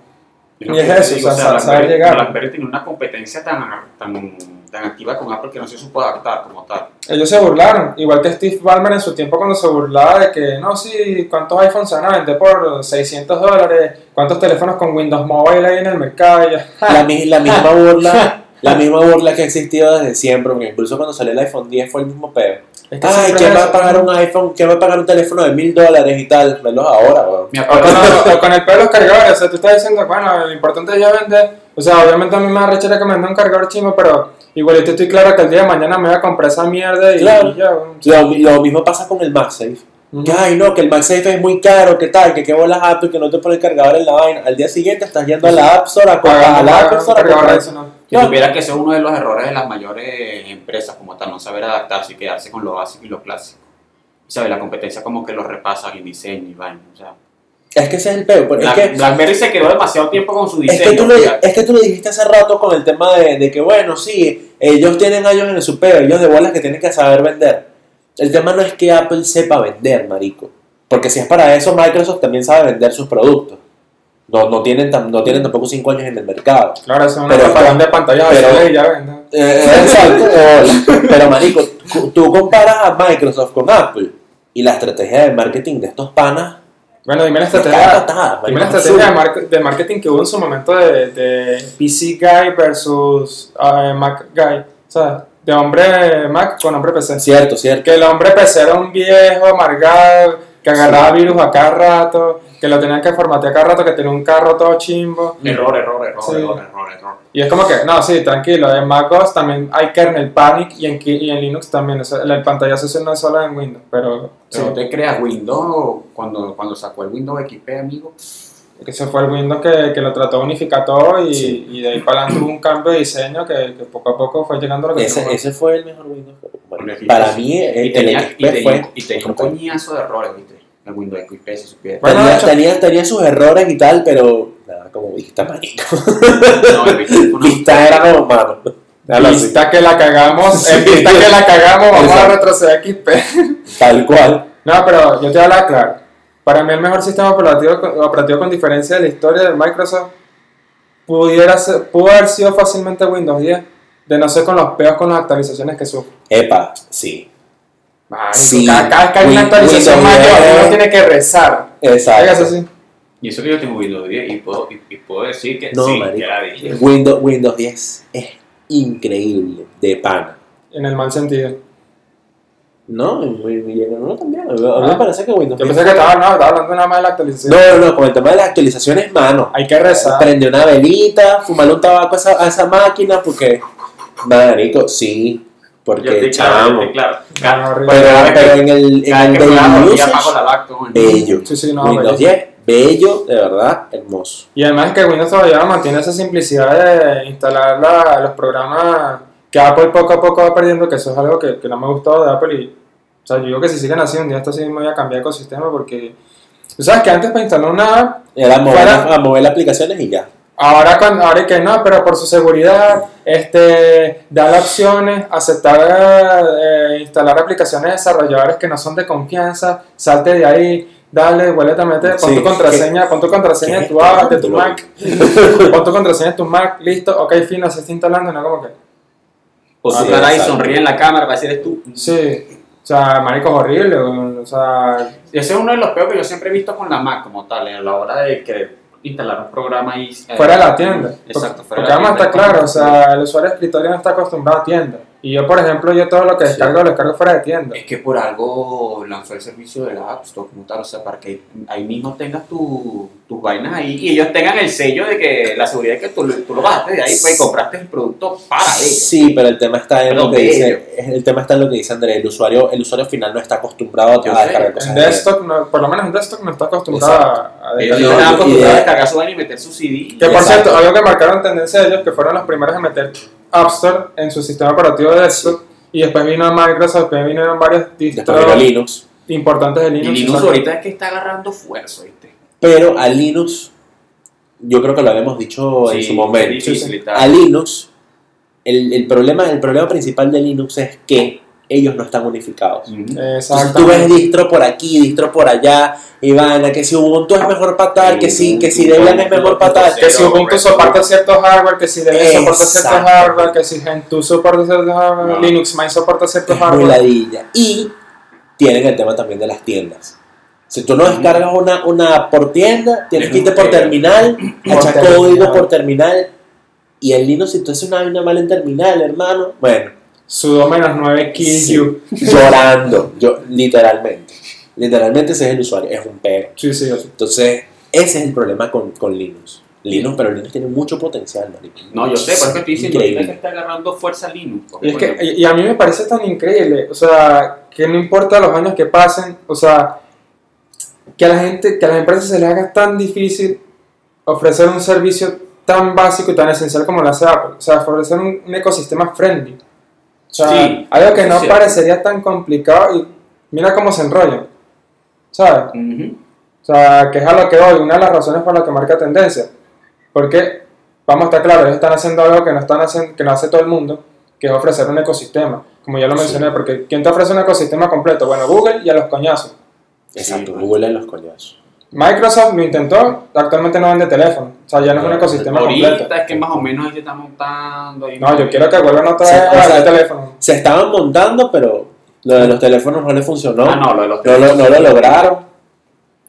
y es eso, digo, o sea, saber llegar. BlackBerry tiene una competencia tan, tan, tan activa con Apple que no se supo adaptar como tal. ellos se burlaron, igual que Steve Ballmer en su tiempo cuando se burlaba de que, no, sí, ¿cuántos iPhones se van a vender por 600 dólares? ¿Cuántos teléfonos con Windows Mobile hay en el mercado? Yo, La, la misma burla. La misma burla que ha existido desde siempre, porque incluso cuando salió el iPhone 10 fue el mismo pedo. es que Ay, ¿quién va a pagar un iPhone? ¿Quién va a pagar un teléfono de mil dólares y tal? Velos ahora, weón. Me O acuerdo. con, el pelo de los cargadores, o sea, tú estás diciendo, bueno, lo importante es ya vender. O sea, obviamente a mí me da rechera que me un cargador chimo, pero igualito estoy claro que el día de mañana me voy a comprar esa mierda y, Claro. y ya. bueno. Lo, lo mismo pasa con el MagSafe. Ujú. Que, ay, no, que el MagSafe es muy caro, que tal, que qué bolas Apple, que no te pone el cargador en la vaina. Al día siguiente estás yendo a la App Store a comprar, la App Store a comprar. adicional. Si supiera que ese es uno de los errores de las mayores empresas como tal, no saber adaptarse y quedarse con lo básico y lo clásico. Y sabe, la competencia como que lo repasa en diseño y vaina. O sea, Es que ese es el peor. Es Black- que, BlackBerry se quedó demasiado tiempo con su es, diseño. que tú lo, fíjate. es que tú lo dijiste hace rato con el tema de, de que, bueno, sí, ellos tienen años en su peo, ellos de bolas que tienen que saber vender. El tema no es que Apple sepa vender, marico. Porque si es para eso, Microsoft también sabe vender sus productos. No, no, tienen, tam- no tienen tampoco 5 años en el mercado. Claro, eso es una Pero- propaganda de pantallas pero- y ya ven. ¿no? Eh, exacto. Pero, marico, tú comparas a Microsoft con Apple y la estrategia de marketing de estos panas. Bueno, dime la estrategia, patada, dime la estrategia de, absurdo. mar- de marketing que hubo en su momento de, de PC Guy versus eh, Mac Guy. O sea, de hombre Mac con hombre PC. Cierto, cierto. Que el hombre PC era un viejo amargado, que agarraba virus a cada rato, que lo tenían que formatear a cada rato, que tenía un carro todo chimbo. Error, error, error, Sí. error, error, error. Y es como que, no, sí, tranquilo, en macOS también hay kernel panic y en, y en Linux también. O sea, el pantallazo no es solo en Windows, pero sí, Pero te creas Windows, cuando, cuando sacó el Windows XP, amigo, que ese fue el Windows que, que lo trató de unificar todo y, Sí. y de ahí para adelante hubo un cambio de diseño que, que poco a poco fue llegando a lo que Ese, fue el mejor Windows. Bueno, para sí. mí, el, y tenía, el XP y tenía, fue. y tenía un coñazo de errores, ¿viste? El Windows XP, si supiera. Bueno, tenía, hecho- tenía, tenía sus errores y tal, pero nada, como vista, marico. No, el Vista una- Vista era como mano. Así. Vista que la cagamos, Sí. en vista que la cagamos, vamos a retroceder XP. Tal cual. No, pero yo te voy a hablar claro. Para mí el mejor sistema operativo, operativo con diferencia de la historia de Microsoft pudiera ser, pudo haber sido fácilmente Windows 10, de no ser con los peos con las actualizaciones que sufre. Epa, sí. Marico, Sí, cada, cada hay una actualización Windows mayor, 10. uno tiene que rezar. Exacto. Y eso que yo tengo Windows 10 y puedo, y, y puedo decir que No, sí, marico. dije. Windows, Windows 10 es increíble, de pana. En el mal sentido. No, no también. A mí me Ah. parece que Windows Yo 10 pensé que estaba, no, estaba hablando nada más de la actualización. No, no, no, con el tema de las actualizaciones, mano. Hay que rezar. Prende una velita, fumarle un tabaco a esa, a esa máquina, porque. Marico, sí. Porque claro, claro. Pero, pero en el, en el daily hago, ya usage, apago la lacto. bueno. bello. Sí, sí, no, Windows bellísimo. 10, bello, de verdad, hermoso. Y además que Windows todavía mantiene esa simplicidad de instalar la- los programas que Apple poco a poco va perdiendo, que eso es algo que, que no me ha gustado de Apple y, o sea, yo digo que si siguen así, un día esto sí me voy a cambiar de ecosistema porque, tú sabes que antes para instalar una app, Era mover, Fuera- a mover las aplicaciones y ya. Ahora, cuando, ahora que no, pero por su seguridad, este, darle opciones, aceptar eh, instalar aplicaciones de desarrolladores que no son de confianza, salte de ahí, dale, vuelve a meter, pon Sí, tu contraseña, pon tu contraseña de tu app, de tu. Mac, pon tu contraseña de tu Mac, listo, ok, fino, se está instalando, no como que... O tu cara ahí sonríe en la cámara para decir eres tú. Sí, o sea, marico, es horrible, o sea, Y ese es uno de los peores que yo siempre he visto con la Mac como tal, a la hora de querer instalar un programa ahí. eh, fuera de la tienda. Exacto, fuera porque de la vamos a estar claro, o sea, el usuario de escritorio no está acostumbrado a tienda. Y yo, por ejemplo, yo todo lo que Sí. descargo lo descargo fuera de tienda. Es que por algo lanzó el servicio de la App Store como tal, o sea, para que ahí mismo tengas tu- tus vainas ahí y ellos tengan el sello de que la seguridad de que tú, tú lo bajaste de ahí pues, y compraste el producto para ellos. Sí, pero el tema está en Perdón, lo que de dice, el tema está en lo que dice Andrés, el usuario, el usuario final no está acostumbrado Yo a sé, descargar cosas. En de- desktop, no- por lo menos en desktop no está acostumbrado a, a Ellos descargar. no están acostumbrados a de- descargar su vaina y meter su CD. Que por Exacto. cierto, algo que marcaron tendencia ellos, que fueron los primeros en meter App Store en su sistema operativo de desktop. Y después vino Microsoft, después vinieron varios Después distros Linux. importantes de Y Linux. Linux exacto. ahorita es que está agarrando fuerza, ¿viste? Pero a Linux, yo creo que lo habíamos dicho en Sí, su momento. difícil y. A Linux, el, el problema, el problema principal de Linux es que ellos no están unificados. Entonces tú ves distro por aquí, distro por allá, y van a que si Ubuntu es mejor para tal, que si, que si Debian es mejor para tal. Que si Ubuntu soporta ciertos hardware, que si Debian soporta ciertos Exacto. hardware, que si Gentoo soporta ciertos hardware, No. Linux Mint soporta muy hardware. Y tienen el tema también de las tiendas. Si tú no descargas una, una por tienda, tienes que irte por terminal, Por echar terminal. código por terminal. Y el Linux, si tú haces una vaina mal en terminal, hermano, bueno, Sudo menos 9 kill Sí. you. llorando, yo, literalmente. Literalmente ese es el usuario, es un pego. Sí, sí, sí. Entonces, ese es el problema con, con Linux. Linux, pero Linux tiene mucho potencial, marico. No, yo sé, por eso que estoy diciendo que está agarrando fuerza Linux. Y, es que, y a mí me parece tan increíble, o sea, que no importa los años que pasen, o sea, que a la gente, que a las empresas se les haga tan difícil ofrecer un servicio tan básico y tan esencial como lo hace Apple, o sea, ofrecer un, un ecosistema friendly. O sea, Sí, algo que no cierto. parecería tan complicado y mira cómo se enrollan, ¿sabes? O sea, que es a lo que voy, una de las razones por las que marca tendencia. Porque, vamos a estar claros, ellos están haciendo algo que no, están haciendo, que no hace todo el mundo, que es ofrecer un ecosistema. Como ya lo Sí. mencioné, porque ¿quién te ofrece un ecosistema completo? Bueno, Google y a los coñazos. Exacto, Sí, Google en los coñazos. Microsoft lo intentó, actualmente no vende teléfono. O sea, ya no es un ecosistema Ahorita completo. es que más o menos ahí se está montando. ahí No, yo quiero que vuelvan otra vez a vender teléfono. Se estaban montando, pero lo de los teléfonos no les funcionó. Ah, no, lo de los no, lo, no lo lograron.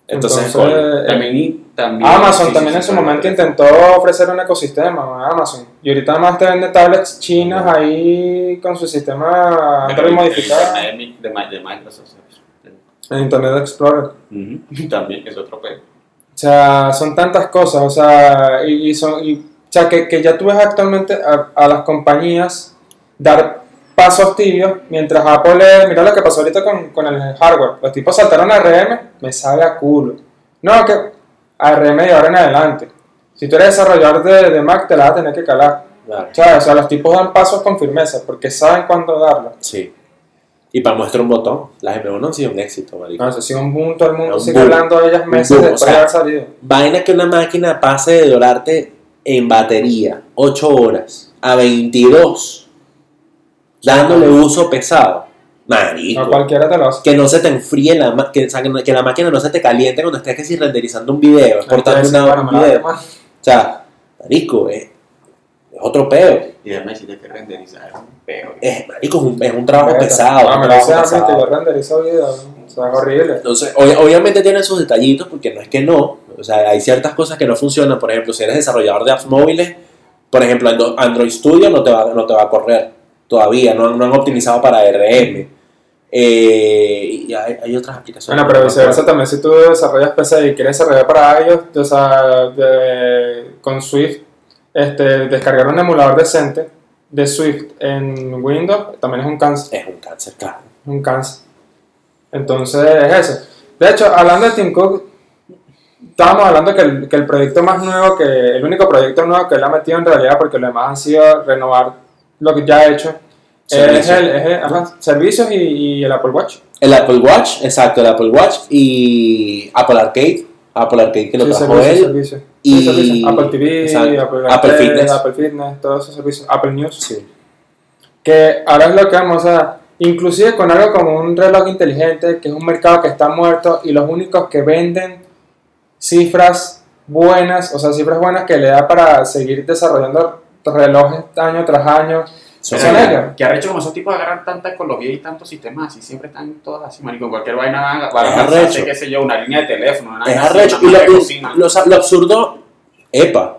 Entonces, Entonces, eh, También, y- también Amazon sí, también sí, en sí, su sí, momento sí. intentó ofrecer un ecosistema, Amazon. Y ahorita más te vende tablets chinas ahí con su sistema Android modificado de, de, de Microsoft. En Internet Explorer. Ujú. También es otro pedo. O sea, son tantas cosas, o sea, y, y son, y- o sea, que, que ya tú ves actualmente a, a las compañías dar pasos tibios, mientras Apple, mira lo que pasó ahorita con, con el hardware, los tipos saltaron a RM, me sabe a culo. No, que ARM de ahora en adelante. Si tú eres desarrollador de, de Mac, te la vas a tener que calar. Claro. O sea, los tipos dan pasos con firmeza, porque saben cuándo darlo. sí. Y para muestra un botón, las M1 han sido un éxito, marico. No, eso sí, un boom, todo el mundo Un sigue boom. hablando de ellas meses boom, o después sea, de haber salido. Vaina que una máquina pase de durarte en batería 8 horas a 22, dándole uso pesado. Marico. No cualquiera te lo hace. que no se te enfríe la ma- que, o sea, que, la máquina no se te caliente cuando estés que si renderizando un video, exportando una, un video. O sea, marico, es, es otro peo. Y además decirte que renderizar es un pedo. Es, marico, es un, es un trabajo pesado. No, me lo pesado. yo renderizo videos. O sea, es horrible. Entonces, ob- obviamente tiene sus detallitos, porque no es que no. O sea, hay ciertas cosas que no funcionan. Por ejemplo, si eres desarrollador de apps móviles, por ejemplo, Android Studio no te va, no te va a correr todavía. No, no han optimizado para RM. Eh, y hay, hay otras aplicaciones. Bueno, pero viceversa también, si tú desarrollas PC y quieres desarrollar para ellos, o sea, de- con Swift, este, descargar un emulador decente de Swift en Windows también es un cáncer. Es un cáncer, claro. Es un cáncer. Entonces, es eso. De hecho, hablando de Tim Cook, estábamos hablando que el, que el proyecto más nuevo, que el único proyecto nuevo que él ha metido en realidad, porque lo demás han sido renovar lo que ya ha hecho. Es el, es el- ajá, servicios y, y el Apple Watch. El Apple Watch, exacto, el Apple Watch y Apple Arcade. Apple Arcade que lo Sí, trajo él. Y- Sí, servicios. Apple TV. Apple, Apple Fitness. Apple Fitness, todos esos servicios. Apple News. Sí. Que ahora es lo que vamos a... Inclusive con algo como un reloj inteligente, que es un mercado que está muerto y los únicos que venden cifras buenas, o sea, cifras buenas que le da para seguir desarrollando relojes año tras año. Ellos. Que arrecho como esos tipos agarran tanta ecología y tantos sistemas así, siempre están todos así, marico, cualquier vaina van a qué sé yo, una línea de teléfono, una Es arrecho. una Y lo, y absurdo, epa,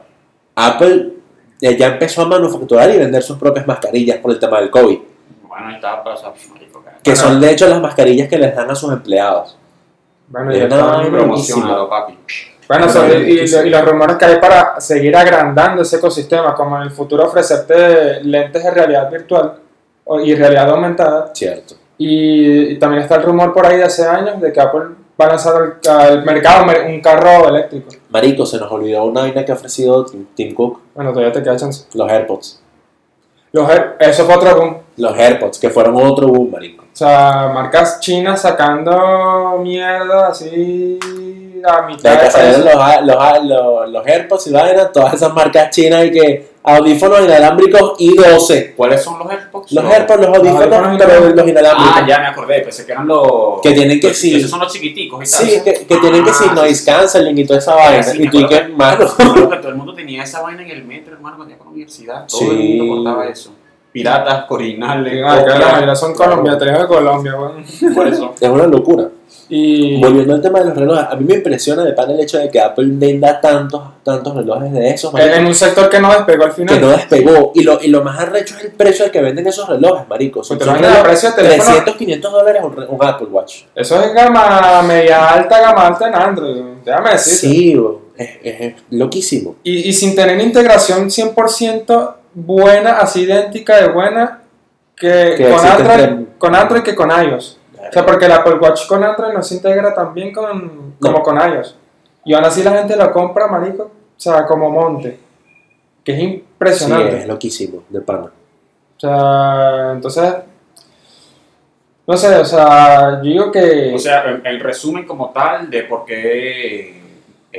Apple eh, ya empezó a manufacturar y vender sus propias mascarillas por el tema del COVID. Bueno, ahí estaba para o sea, marico, cara. Que Bueno. son de hecho las mascarillas que les dan a sus empleados. Bueno, y, está- promocionado, papi. Bueno, y, los rumores que hay para seguir agrandando ese ecosistema, como en el futuro ofrecerte lentes de realidad virtual o- y realidad aumentada. Cierto. Y, y también está el rumor por ahí de hace años de que Apple va a lanzar al, al mercado mer- un carro eléctrico. Marico, se nos olvidó una vaina que ha ofrecido Tim, Tim Cook, Bueno, todavía te queda chance. los AirPods. Los Air- eso fue otro boom. Los AirPods, que fueron otro boom, marico. O sea, marcas chinas sacando mierda así a mitad De de que salieron los, los, los, los AirPods y vaina, todas esas marcas chinas y que audífonos inalámbricos i12. ¿Cuáles son los AirPods? Los AirPods, los audífonos, audífonos pero inalámbricos. los inalámbricos. Ah, ya me acordé, pensé que eran los... Que tienen que sí. Esos son los chiquiticos y tal. Sí, que, que tienen que Ah, ser noise sí, sí. canceling y toda esa vaina. Sí, y tú y que, mano. Me acuerdo que todo el mundo tenía esa vaina en el metro, hermano, cuando iba a la universidad. Todo Sí. el mundo portaba eso. Piratas, originales, Ah, son tenemos de Colombia, weón. por eso. Es una locura. Y Volviendo al tema de los relojes, a mí me impresiona de pan el hecho de que Apple venda tantos, tantos relojes de esos, marico, en un sector que no despegó al final. que no despegó. Y lo, y lo más arrecho es el precio al que venden esos relojes, marico. Son, Pues te son lo venden a relojes- precio de teléfono. 300, 500 dólares un, re- un Apple Watch. Eso es gama media alta, gama alta en Android. Déjame decir. Sí, bro, es, es- es loquísimo. Y, y sin tener integración 100% buena, así idéntica de buena que, Que con, Android, entre- con Android que con iOS. O sea, porque el Apple Watch con Android no se integra tan bien con, como No. con iOS. Y aún así la gente lo compra, marico, o sea, como monte. Que es Sí, impresionante. es loquísimo, de pana. O sea, entonces, no sé, o sea, yo digo que... O sea, en, en resumen como tal de por qué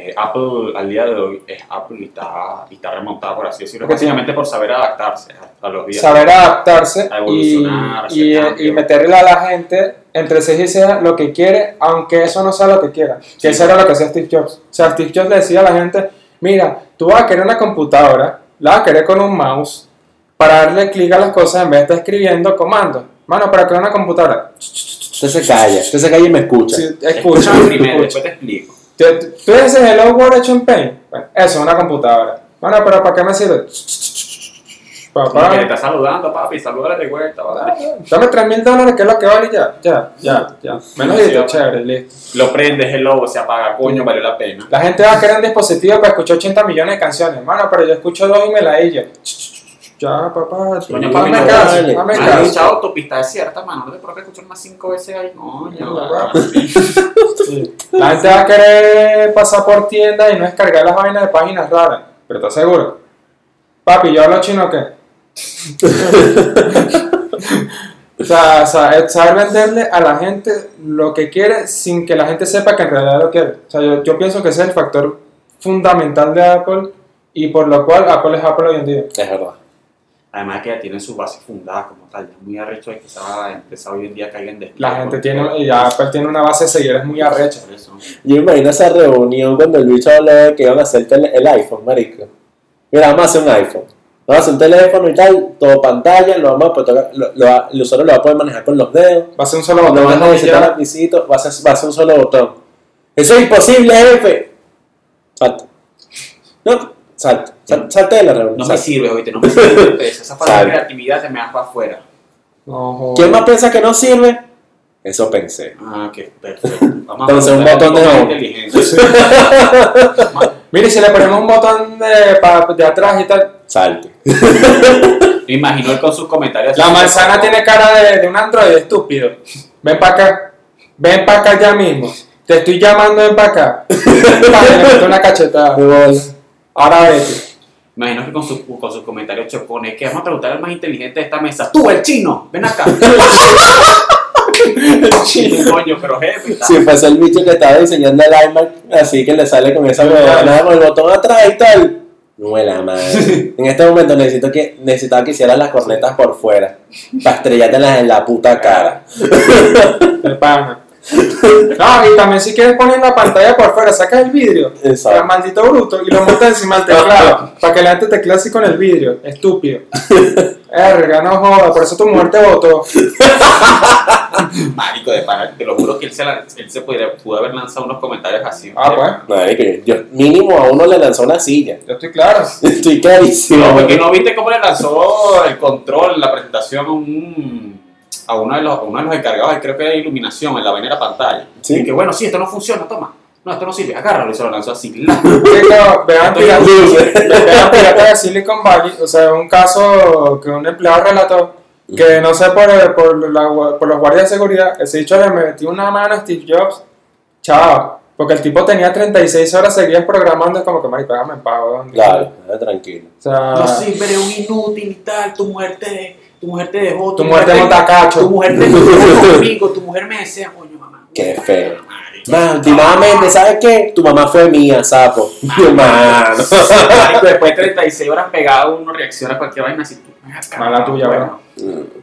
eh, Apple al día de hoy es Apple y está, y está remontado, por así decirlo, Porque básicamente por saber adaptarse a, los días. saber adaptarse A y, evolucionar, y, cambios. y meterle a la gente entre sí y sea lo que quiere, aunque eso no sea lo que quiera. Que Sí. eso era lo que hacía Steve Jobs. O sea, Steve Jobs le decía a la gente, mira, tú vas a querer una computadora, la vas a querer con un mouse, para darle clic a las cosas en vez de estar escribiendo comandos. Mano, para crear una computadora, Usted se calla, usted se calla y me escucha. sí, escucha, primero, escucha. después te explico. Tú- Tú dices Hello World hecho en Paint. Bueno, eso es una computadora. Bueno, pero ¿para qué me sirve? Papá, Que te está saludando, papi, salúdale de vuelta, ¿vale? Dame 3 mil dólares, que es lo que vale ya, ya, ya, ya. Menos Sí, listo, chévere, listo. Lo prendes, el lobo se apaga, coño, valió la pena. La gente va a querer un dispositivo para escuchar 80 millones de canciones, hermano, pero yo escucho dos y me la ella. Ya, papá, dame no caso, Has caso. autopista desierta, mano. No te provoca escuchar más cinco veces ahí, coño. No. Sí. La gente va a querer pasar por tiendas y no descargar las vainas de páginas raras, pero ¿estás seguro? Papi, ¿yo hablo chino o qué? O sea, saber venderle a la gente lo que quiere sin que la gente sepa que en realidad lo quiere. O sea, yo, yo pienso que ese es el factor fundamental de Apple y por lo cual Apple es Apple hoy en día. Es verdad. Además que ya tienen su base fundada como tal. Es muy arrecho de que esa empresa hoy en día caiga en. La gente tiene, y Apple tiene una base de seguidores muy arrecha. Yo me imagino esa reunión cuando el bicho habló de que iban a hacer tele- el iPhone, marico. Mira, vamos a hacer un iPhone. Vamos a hacer un teléfono y tal, todo pantalla, lo vamos a poder tocar- lo- lo- el usuario lo va a poder manejar con los dedos. Va a ser un solo No botón vas a necesitar ya. lapicito, va a ser, va a ser un solo botón. Eso es imposible, jefe. Salta. No, salta. Sal- Salte de la reunión. No me sirve, oíste, no me sirve. Esa falta de creatividad te me das para afuera. No. ¿Quién más piensa que no sirve? Eso pensé. Ah, qué perfecto. Vamos Entonces, un preguntar botón de inteligente. Mire, si le ponemos un botón de, pa- de atrás y tal. Salte. Me imagino él con sus comentarios. La manzana tiene cara de, de un androide estúpido. Ven para acá. Ven para acá ya mismo. Te estoy llamando, ven para acá. Vale, le meto una cachetada. Ahora vete. Imagino que con su, con sus comentarios chocones, que vamos a preguntar al más inteligente de esta mesa. ¡Tú, el chino! ¡Ven acá! Chino. Coño, pero jefe. Si fuese el bicho que estaba diseñando el iMac, así que le sale con esa huevona con el botón atrás y tal. No la madre. En este momento necesito que, necesitaba que hicieras las cornetas por fuera. Para estrellártelas en la puta cara. No, y también si quieres poner la pantalla por fuera, sacas el vidrio, el Exacto. maldito bruto, y lo montas encima del teclado, para que la gente teclee así con el vidrio, estúpido. Erga, no joda, por eso tu mujer te votó. Marico, de pana, te lo juro que él se, la- él se podría, pudo haber lanzado unos comentarios así. Ah, pues, Marico, yo mínimo a uno le lanzó una silla. yo estoy claro. Estoy clarísimo. No, porque no viste cómo le lanzó el control, la presentación a, un, a uno, de los, uno de los encargados, creo que de iluminación, en la la pantalla. Sí. Y que bueno, sí, esto no funciona, toma. No, esto no sirve, agárralo y se lo lanzó así. vean Piratas de Silicon Valley, o sea, un caso que un empleado relató que no sé por, por, la- por los guardias de seguridad, ese dicho le metió una mano a Steve Jobs, chao, porque el tipo tenía 36 horas seguidas programando, es como que marico, déjame en paz, weón". Claro, tranquilo. O sea, No sirve, eres un inútil y tal, tu mujer te, tu mujer te dejó. tu mujer te monta cacho. Tu mujer te dejó conmigo, tu mujer me desea, coño, mamá. Qué feo. Últimamente, ¿sabes qué? Tu mamá fue mía, sapo. Mano. Marico, después de 36 horas pegado, uno reacciona a cualquier vaina así. tú, Mala tuya, bueno.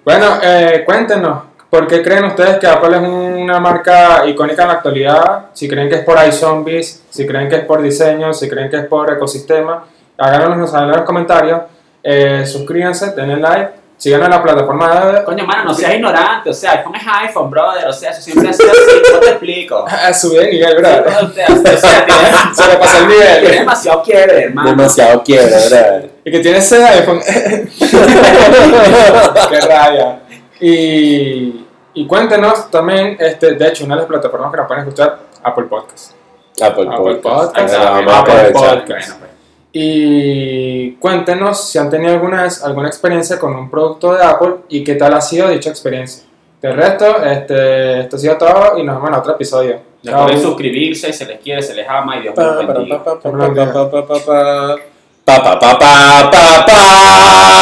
Bueno, eh, cuéntenos, ¿por qué creen ustedes que Apple es una marca icónica en la actualidad? Si creen que es por iZombies, si creen que es por diseño, si creen que es por ecosistema, háganos saber en los comentarios. Eh, suscríbanse, denle like, síganos en la plataforma de... Coño, mano, no seas ignorante, o sea, iPhone es iPhone, brother, o sea, eso siempre ha sido así, no te explico. Subí de nivel, ¿verdad? O sea, o sea, tienes, Se le pasó el tienes nivel. demasiado quiebre, hermano. Demasiado quiero, ¿verdad? Y que tiene ese iPhone. Qué raya. Y, y cuéntenos también, este, de hecho, una de las plataformas que nos pueden escuchar, Apple Podcast. Apple Apple Podcast. Podcast. Apple. Podcast. Bueno, pues. Y cuéntenos si han tenido alguna vez alguna experiencia con un producto de Apple y qué tal ha sido dicha experiencia. De resto, este, esto ha sido todo y nos vemos en otro episodio. Recuerden suscribirse, se les quiere, se les ama y Dios Pa, los pa, bendiga.